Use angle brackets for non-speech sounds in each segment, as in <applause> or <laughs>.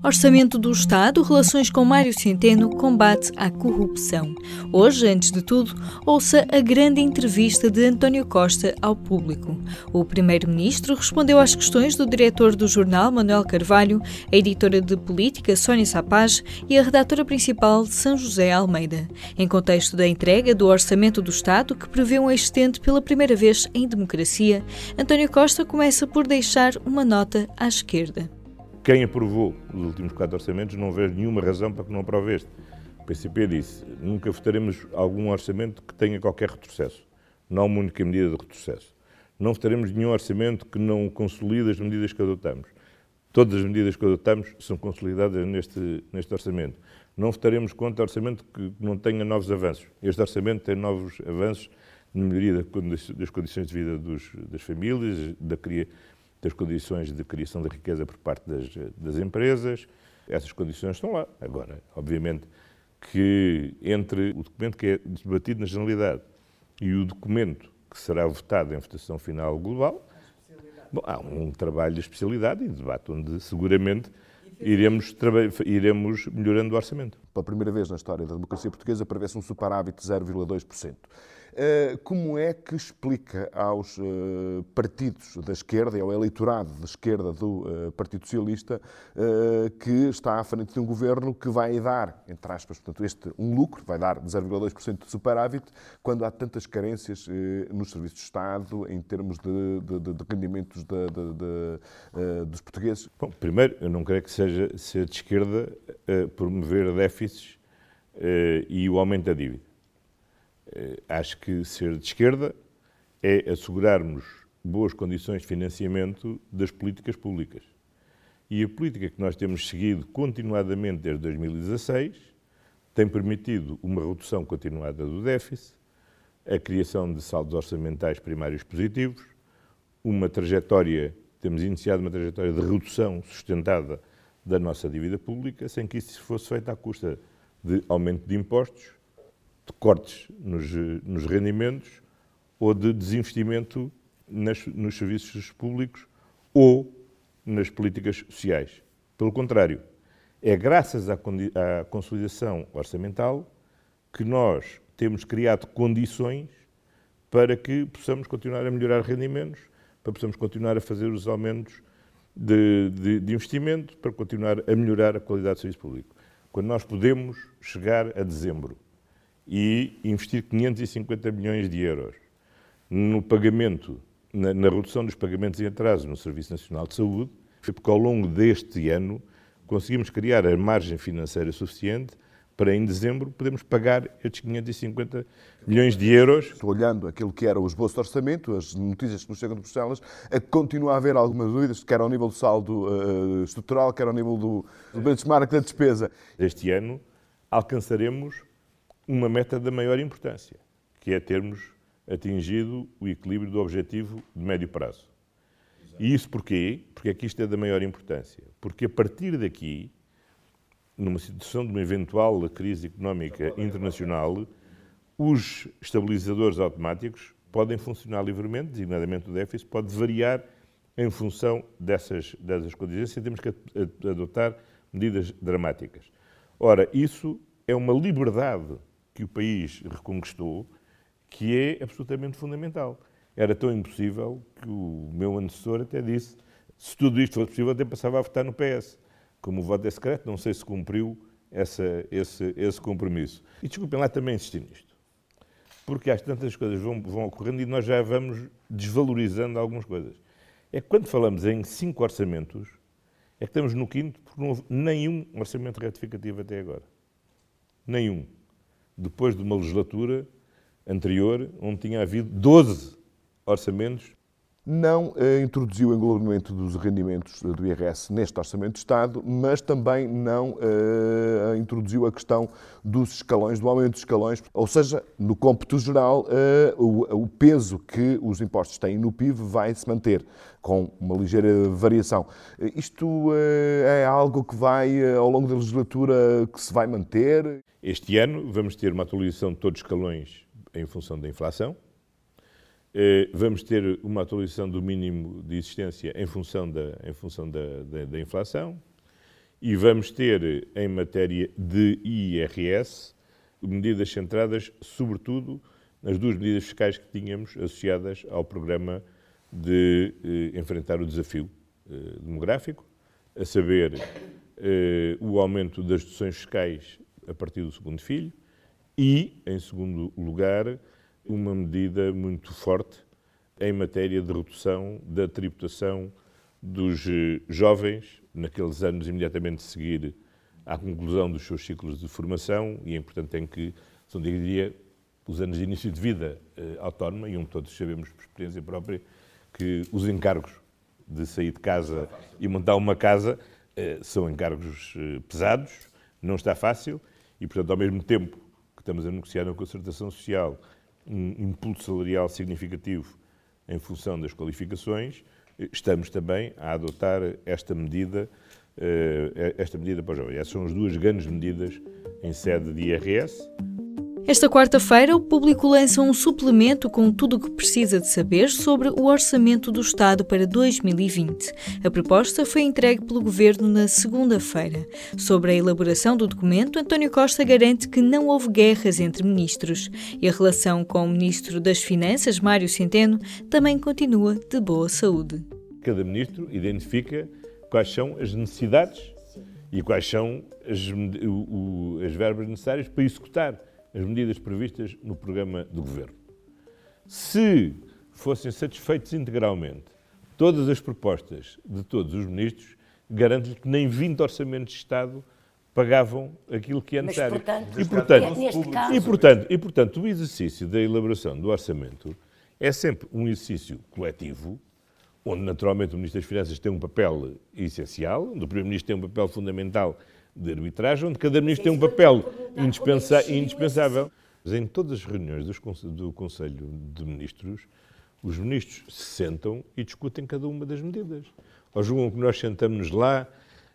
Orçamento do Estado, relações com Mário Centeno, combate à corrupção. Hoje, antes de tudo, ouça a grande entrevista de António Costa ao público. O Primeiro-Ministro respondeu às questões do diretor do jornal, Manuel Carvalho, a editora de política, Sónia Sapaz, e a redatora principal, São José Almeida. Em contexto da entrega do Orçamento do Estado, que prevê um excedente pela primeira vez em democracia, António Costa começa por deixar uma nota à esquerda. Quem aprovou os últimos quatro orçamentos não vê nenhuma razão para que não aprove este. O PCP disse: nunca votaremos algum orçamento que tenha qualquer retrocesso. Não há uma única medida de retrocesso. Não votaremos nenhum orçamento que não consolide as medidas que adotamos. Todas as medidas que adotamos são consolidadas neste, neste orçamento. Não votaremos contra orçamento que não tenha novos avanços. Este orçamento tem novos avanços na melhoria das condições de vida dos, das famílias, da, das condições de criação de riqueza por parte das, das empresas. Essas condições estão lá. Agora, obviamente que entre o documento que é debatido na generalidade e o documento que será votado em votação final global, bom, há um trabalho de especialidade e de debate onde seguramente iremos, iremos melhorando o orçamento. Pela primeira vez na história da democracia portuguesa prevê-se um superávit de 0,2%. Eh, como é que explica aos eh, partidos da esquerda e ao eleitorado da esquerda do eh, Partido Socialista que está à frente de um governo que vai dar, entre aspas, portanto, este, um lucro, vai dar 0,2% de superávit, quando há tantas carências nos serviços de Estado, em termos de, de, de rendimentos de, dos portugueses? Bom, primeiro, eu não creio que seja ser de esquerda promover déficits e o aumento da dívida. Eh, acho que ser de esquerda é assegurarmos boas condições de financiamento das políticas públicas. E a política que nós temos seguido continuadamente desde 2016 tem permitido uma redução continuada do déficit, a criação de saldos orçamentais primários positivos, uma trajetória, temos iniciado uma trajetória de redução sustentada da nossa dívida pública, sem que isso fosse feito à custa de aumento de impostos de cortes nos, nos rendimentos ou de desinvestimento nas, nos serviços públicos ou nas políticas sociais. Pelo contrário, é graças à, à consolidação orçamental que nós temos criado condições para que possamos continuar a melhorar rendimentos, para possamos continuar a fazer os aumentos de, de, de, investimento, para continuar a melhorar a qualidade do serviço público. Quando nós podemos chegar a dezembro e investir 550 milhões de euros no pagamento, na, na redução dos pagamentos em atraso no Serviço Nacional de Saúde, foi porque ao longo deste ano conseguimos criar a margem financeira suficiente para em dezembro podermos pagar estes 550 milhões de euros. Estou olhando aquilo que era o esboço de orçamento, as notícias que nos chegam de Bruxelas, continua a haver algumas dúvidas, quer ao nível do saldo uh, estrutural, quer ao nível do, do benchmark da despesa. Este ano alcançaremos uma meta da maior importância, que é termos atingido o equilíbrio do objetivo de médio prazo. E isso porquê? Porque é que isto é da maior importância. Porque a partir daqui, numa situação de uma eventual crise económica internacional, os estabilizadores automáticos podem funcionar livremente, designadamente o déficit, pode variar em função dessas, dessas condições e temos que adotar medidas dramáticas. Ora, isso é uma liberdade que o país reconquistou, que é absolutamente fundamental. Era tão impossível que o meu antecessor até disse, se tudo isto fosse possível, até passava a votar no PS. Como o voto é secreto, não sei se cumpriu essa, esse, esse compromisso. E desculpem lá também insistir nisto, porque às tantas coisas vão, vão ocorrendo e nós já vamos desvalorizando algumas coisas. É que quando falamos em cinco orçamentos, é que estamos no quinto, porque não houve nenhum orçamento retificativo até agora. Nenhum depois de uma legislatura anterior, onde tinha havido 12 orçamentos não eh, introduziu o englobamento dos rendimentos do IRS neste Orçamento de Estado, mas também não eh, introduziu a questão dos escalões, do aumento dos escalões, ou seja, no cômputo geral, eh, o, o peso que os impostos têm no PIB vai se manter, com uma ligeira variação. Isto é algo que vai, ao longo da legislatura, que se vai manter? Este ano vamos ter uma atualização de todos os escalões em função da inflação. Eh, vamos ter uma atualização do mínimo de existência em função da, em função da, da, da inflação. E vamos ter, em matéria de IRS, medidas centradas, sobretudo, nas duas medidas fiscais que tínhamos associadas ao programa de eh, enfrentar o desafio eh, demográfico, a saber, eh, o aumento das deduções fiscais a partir do segundo filho e, em segundo lugar, uma medida muito forte em matéria de redução da tributação dos eh, jovens naqueles anos imediatamente a seguir à conclusão dos seus ciclos de formação e, portanto, em que são, diria, os anos de início de vida eh, autónoma, e onde todos sabemos por experiência própria que os encargos de sair de casa e montar uma casa eh, são encargos eh, pesados, não está fácil, e, portanto, ao mesmo tempo que estamos a negociar na concertação social um impulso salarial significativo em função das qualificações, estamos também a adotar esta medida, eh, esta medida para os jovens. Essas são as duas grandes medidas em sede de IRS. Esta quarta-feira, o público lança um suplemento com tudo o que precisa de saber sobre o Orçamento do Estado para 2020. A proposta foi entregue pelo Governo na segunda-feira. Sobre a elaboração do documento, António Costa garante que não houve guerras entre ministros e a relação com o Ministro das Finanças, Mário Centeno, também continua de boa saúde. Cada ministro identifica quais são as necessidades e quais são as, o, as verbas necessárias para executar as medidas previstas no programa do Governo. Se fossem satisfeitos integralmente todas as propostas de todos os ministros, garanto-lhe que nem 20 orçamentos de Estado pagavam aquilo que é necessário. Mas, portanto, e, portanto, neste caso... e, portanto, e, portanto, o exercício da elaboração do orçamento é sempre um exercício coletivo, onde naturalmente o Ministro das Finanças tem um papel essencial, onde o Primeiro-Ministro tem um papel fundamental de arbitragem, onde cada ministro tem um papel indispensa indispensável. Mas em todas as reuniões do Conselho de Ministros, os ministros se sentam e discutem cada uma das medidas. Ou julgam que nós sentamos lá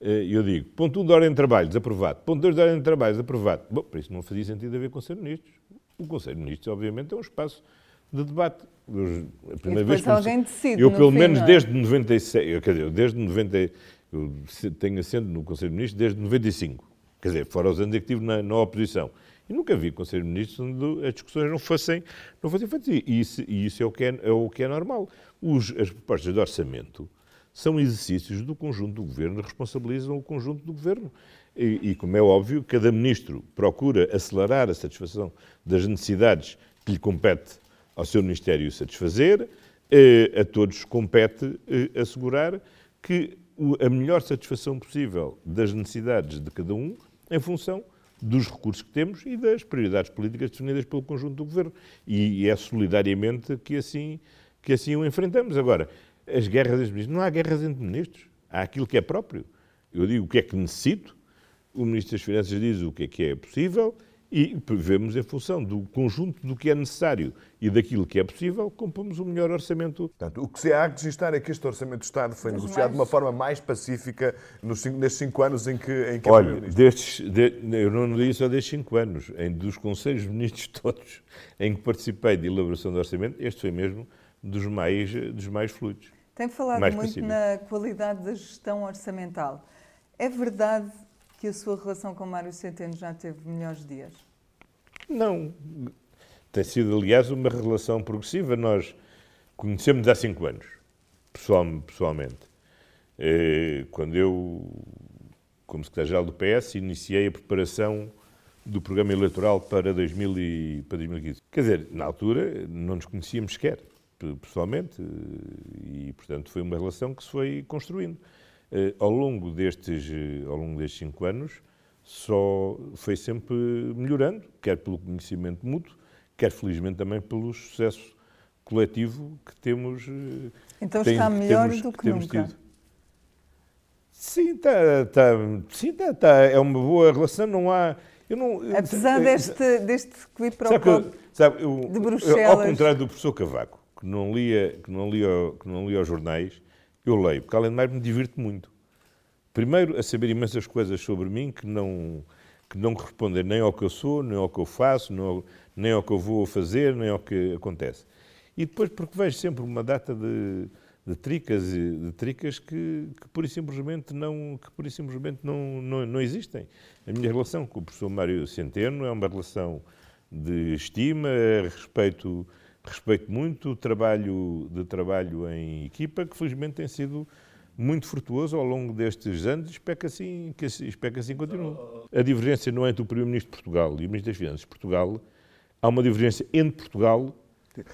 eh, e eu digo, ponto 1 um de ordem de trabalho, desaprovado. Ponto 2 de ordem de trabalho, desaprovado. Bom, para isso não fazia sentido haver Conselho de Ministros. O Conselho de Ministros, obviamente, é um espaço de debate. a primeira vez que alguém decide, eu, pelo fim, menos é? desde 96, quer dizer, desde 90, eu tenho assento no Conselho de Ministros desde 95. Quer dizer, fora os anos em que estive na, na oposição. E nunca vi Conselho de Ministros onde as discussões não fossem, não fossem feitas. E isso, e isso é, o que é, é o que é normal. Os, as propostas de orçamento são exercícios do conjunto do governo, responsabilizam o conjunto do governo. E, e, como é óbvio, cada ministro procura acelerar a satisfação das necessidades que lhe compete ao seu Ministério satisfazer, eh, a todos compete eh, assegurar que a melhor satisfação possível das necessidades de cada um em função dos recursos que temos e das prioridades políticas definidas pelo conjunto do governo. E é solidariamente que assim, que assim o enfrentamos. Agora, as guerras entre ministros, não há guerras entre ministros, há aquilo que é próprio. Eu digo o que é que necessito, o Ministro das Finanças diz o que é que é possível e vemos em função do conjunto do que é necessário e daquilo que é possível, compomos o melhor orçamento. Portanto, o que se há a registrar é que este Orçamento do Estado foi Mas negociado mais... de uma forma mais pacífica nos cinco, nestes cinco anos em que, em que Olha, destes, de, eu não digo só destes cinco anos, em, dos Conselhos Ministros <laughs> todos em que participei de elaboração do orçamento, este foi mesmo dos mais, dos mais fluidos. Tem falado muito pacífico. na qualidade da gestão orçamental. É verdade que a sua relação com Mário Centeno já teve melhores dias? Não. Tem sido, aliás, uma relação progressiva. Nós conhecemos há cinco anos, pessoalmente. Eh, quando eu, como secretário-geral do PS, iniciei a preparação do programa eleitoral para, 2000 e, para 2015. Quer dizer, na altura não nos conhecíamos sequer, pessoalmente, e, portanto, foi uma relação que se foi construindo. Eh, ao longo destes, eh, ao longo destes cinco anos, só foi sempre melhorando, quer pelo conhecimento mútuo, quer felizmente também pelo sucesso coletivo que temos. Eh, então tem, está melhor temos, do que, que nunca. Tido. Sim, está, tá, sim tá, tá, é uma boa relação, não há. Eu não, Apesar deste, deste quid pro quo sabe, eu, de Bruxelas. Eu, ao contrário do professor Cavaco, que não lia, que não lia, que não lia os jornais, eu leio, porque além de mais me divirto muito. Primeiro, a saber imensas coisas sobre mim que não, que não correspondem nem ao que eu sou, nem ao que eu faço, nem ao, nem ao que eu vou fazer, nem ao que acontece. E depois, porque vejo sempre uma data de, de tricas, de tricas que, que pura e simplesmente, não, que pura simplesmente não, não, não existem. A minha relação com o professor Mário Centeno é uma relação de estima, respeito respeito muito o trabalho de trabalho em equipa, que felizmente tem sido muito frutuoso ao longo destes anos e espero que assim, que, espero que assim continue. A divergência não é entre o Primeiro-Ministro de Portugal e o Ministro das Finanças de Portugal, há uma divergência entre Portugal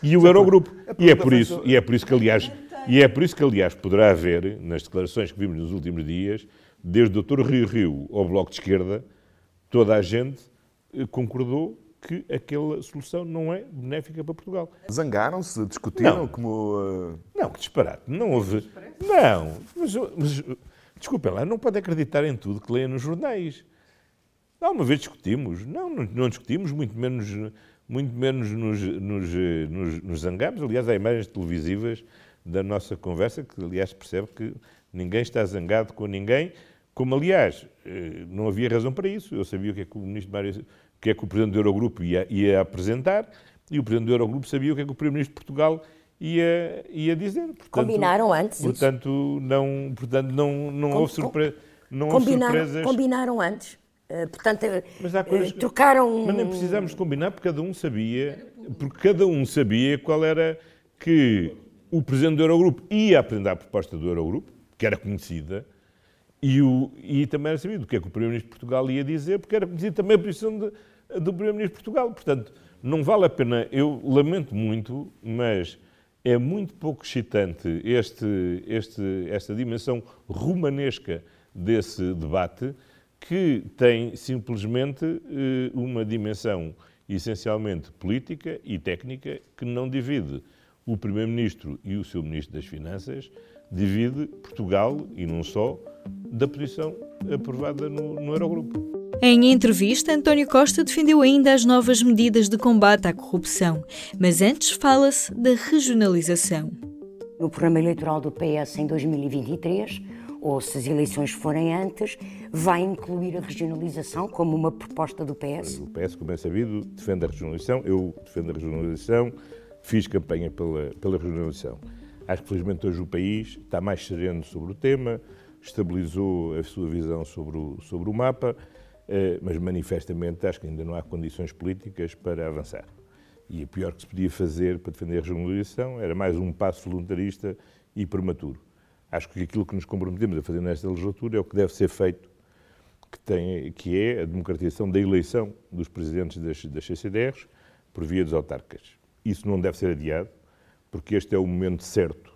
e o Eurogrupo. E é por isso, e é por isso que aliás, e é por isso que aliás poderá haver nas declarações que vimos nos últimos dias, desde o Dr. Rio Rio ao Bloco de Esquerda, toda a gente eh, concordou que aquela solução não é benéfica para Portugal. Zangaram-se? Discutiram não. como. Uh... Não, que disparate. Não houve. Não, mas, mas desculpem lá, não pode acreditar em tudo que leia nos jornais. Uma vez discutimos. Não, não, não discutimos, muito menos, muito menos nos, nos, nos, nos zangamos. Aliás, há imagens televisivas da nossa conversa que, aliás, percebe que ninguém está zangado com ninguém. Como, aliás, eh, não havia razão para isso. Eu sabia o que é que o ministro Mário que é que o Presidente do Eurogrupo ia, ia apresentar, e o Presidente do Eurogrupo sabia o que é que o Primeiro-Ministro de Portugal ia, ia dizer. Portanto, combinaram antes portanto, isso? Não, portanto, não, não com, houve, surpre, não combinaram, surpresas. Combinaram antes. Uh, portanto, uh, trocaram... Mas nem precisamos de combinar, porque cada um sabia, porque cada um sabia qual era que o Presidente do Eurogrupo ia apresentar a proposta do Eurogrupo, que era conhecida, e, o, e também era sabido o que é que o Primeiro-Ministro de Portugal ia dizer, porque era conhecida também a posição de, do Primeiro-Ministro de Portugal. Portanto, não vale a pena, eu lamento muito, mas é muito pouco excitante este, este, esta dimensão romanesca desse debate, que tem simplesmente eh, uma dimensão essencialmente política e técnica que não divide o Primeiro-Ministro e o seu Ministro das Finanças, divide Portugal, e não só, da posição aprovada no, no Eurogrupo. Em entrevista, António Costa defendeu ainda as novas medidas de combate à corrupção, mas antes fala-se da regionalização. No programa eleitoral do PS em 2023, ou se as eleições forem antes, vai incluir a regionalização como uma proposta do PS? O PS, como é sabido, defende a regionalização, eu defendo a regionalização, fiz campanha pela, pela regionalização. Acho que, felizmente, hoje o país está mais sereno sobre o tema, estabilizou a sua visão sobre o, sobre o mapa mas manifestamente acho que ainda não há condições políticas para avançar. E o pior que se podia fazer para defender a regionalização era mais um passo voluntarista e prematuro. Acho que aquilo que nos comprometemos a fazer nesta legislatura é o que deve ser feito, que, tem, que é a democratização da eleição dos presidentes das, das CCDRs por via dos autarcas. Isso não deve ser adiado, porque este é o momento certo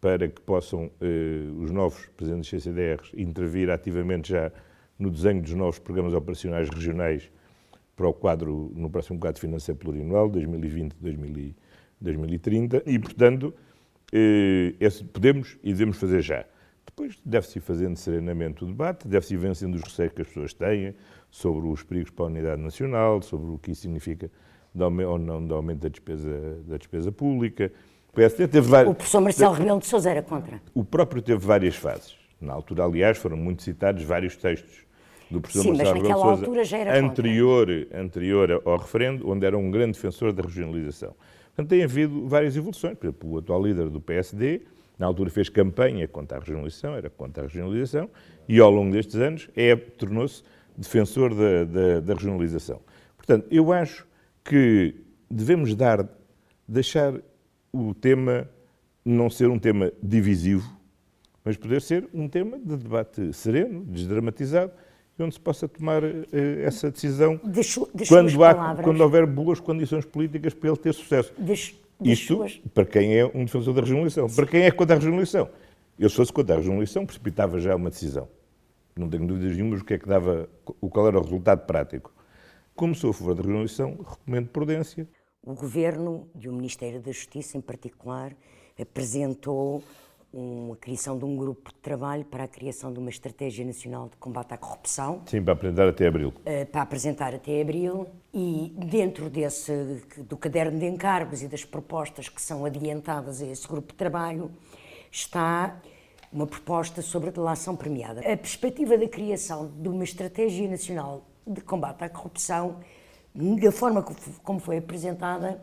para que possam eh, os novos presidentes das CCDRs intervir ativamente já no desenho dos novos programas operacionais regionais para o quadro, no próximo quadro financeiro plurianual, 2020-2030, e, portanto, eh, podemos e devemos fazer já. Depois deve-se ir fazendo serenamente o debate, deve-se ir vencendo os receios que as pessoas têm sobre os perigos para a unidade nacional, sobre o que isso significa ou não de aumento da despesa, da despesa pública. O PSD teve várias... O professor Marcelo Rebelo de Sousa era contra. O próprio teve várias fases. Na altura, aliás, foram muito citados vários textos do professor Sim, Marcelo Rebelo Sousa, altura já era anterior, anterior ao referendo, onde era um grande defensor da regionalização. Portanto, tem havido várias evoluções. Por exemplo, o atual líder do PSD, na altura fez campanha contra a regionalização, era contra a regionalização, e ao longo destes anos é, tornou-se defensor da, da, da regionalização. Portanto, eu acho que devemos dar, deixar o tema não ser um tema divisivo, mas poder ser um tema de debate sereno, desdramatizado, onde se possa tomar uh, essa decisão quando, há, quando houver boas condições políticas para ele ter sucesso. Isto suas... para quem é um defensor da regionalização. Sim. Para quem é contra a regionalização. Eu, se fosse contra a regionalização, precipitava já uma decisão. Não tenho dúvidas nenhumas o que é que dava, o qual era o resultado prático. Como sou a favor da regionalização, recomendo prudência. o governo e o Ministério da Justiça, em particular, apresentou uma criação de um grupo de trabalho para a criação de uma estratégia nacional de combate à corrupção. Sim, para apresentar até abril. Eh, para apresentar até abril e dentro desse do caderno de encargos e das propostas que são adiantadas a esse grupo de trabalho está uma proposta sobre a delação premiada. A perspectiva da criação de uma estratégia nacional de combate à corrupção, da forma como foi apresentada,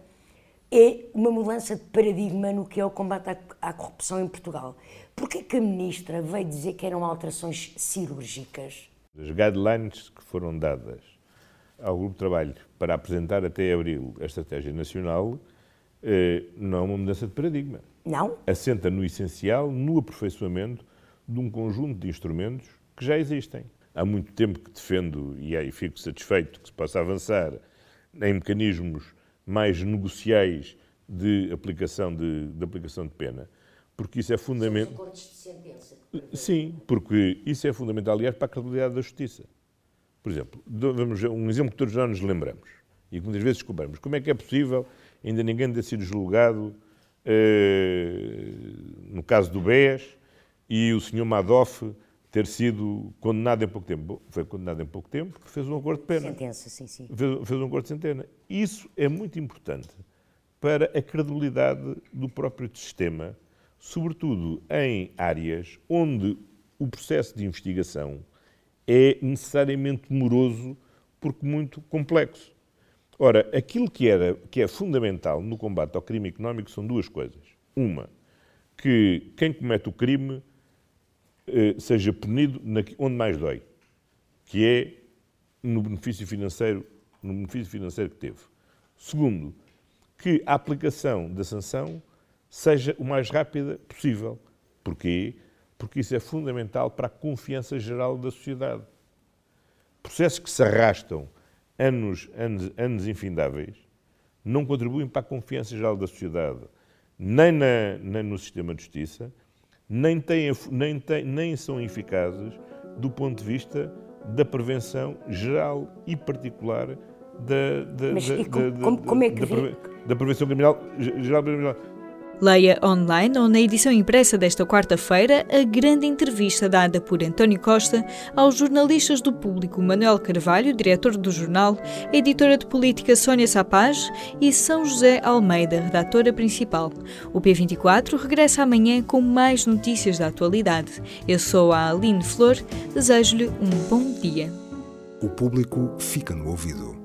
é uma mudança de paradigma no que é o combate à, à corrupção em Portugal. Porquê que a ministra veio dizer que eram alterações cirúrgicas? As guidelines que foram dadas ao grupo de trabalho para apresentar até abril a estratégia nacional eh, não é uma mudança de paradigma. Não? Assenta no essencial, no aperfeiçoamento de um conjunto de instrumentos que já existem. Há muito tempo que defendo e aí fico satisfeito que se possa avançar em mecanismos mais negociais de aplicação de, de aplicação de pena, porque isso é fundamental. Sim, porque isso é fundamental, aliás, para a credibilidade da justiça. Por exemplo, vamos um exemplo que todos já nos lembramos e que muitas vezes descobrimos. Como é que é possível ainda ninguém ter sido julgado eh, no caso do BES e o senhor Madoff ter sido condenado em pouco tempo. Bom, foi condenado em pouco tempo porque fez um acordo de pena. Sentença, sim, sim. Fez, fez um acordo de sentença. Isso é muito importante para a credibilidade do próprio sistema, sobretudo em áreas onde o processo de investigação é necessariamente moroso porque muito complexo. Ora, aquilo que, era, que é fundamental no combate ao crime económico são duas coisas. Uma, que quem comete o crime seja punido onde mais dói, que é no benefício financeiro, no benefício financeiro que teve. Segundo, que a aplicação da sanção seja o mais rápida possível. Porquê? Porque isso é fundamental para a confiança geral da sociedade. Processos que se arrastam anos, anos, anos infindáveis não contribuem para a confiança geral da sociedade, nem, na, nem no sistema de justiça, nem, têm, nem, têm, nem são eficazes do ponto de vista da prevenção geral e particular da, da, Mas, da, como, da, como é que da, da prevenção criminal geral criminal. Leia online ou na edição impressa desta quarta-feira a grande entrevista dada por António Costa aos jornalistas do público Manuel Carvalho, diretor do jornal, editora de política Sónia Sapaz e São José Almeida, redatora principal. O P24 regressa amanhã com mais notícias da atualidade. Eu sou a Aline Flor, desejo-lhe um bom dia. O público fica no ouvido.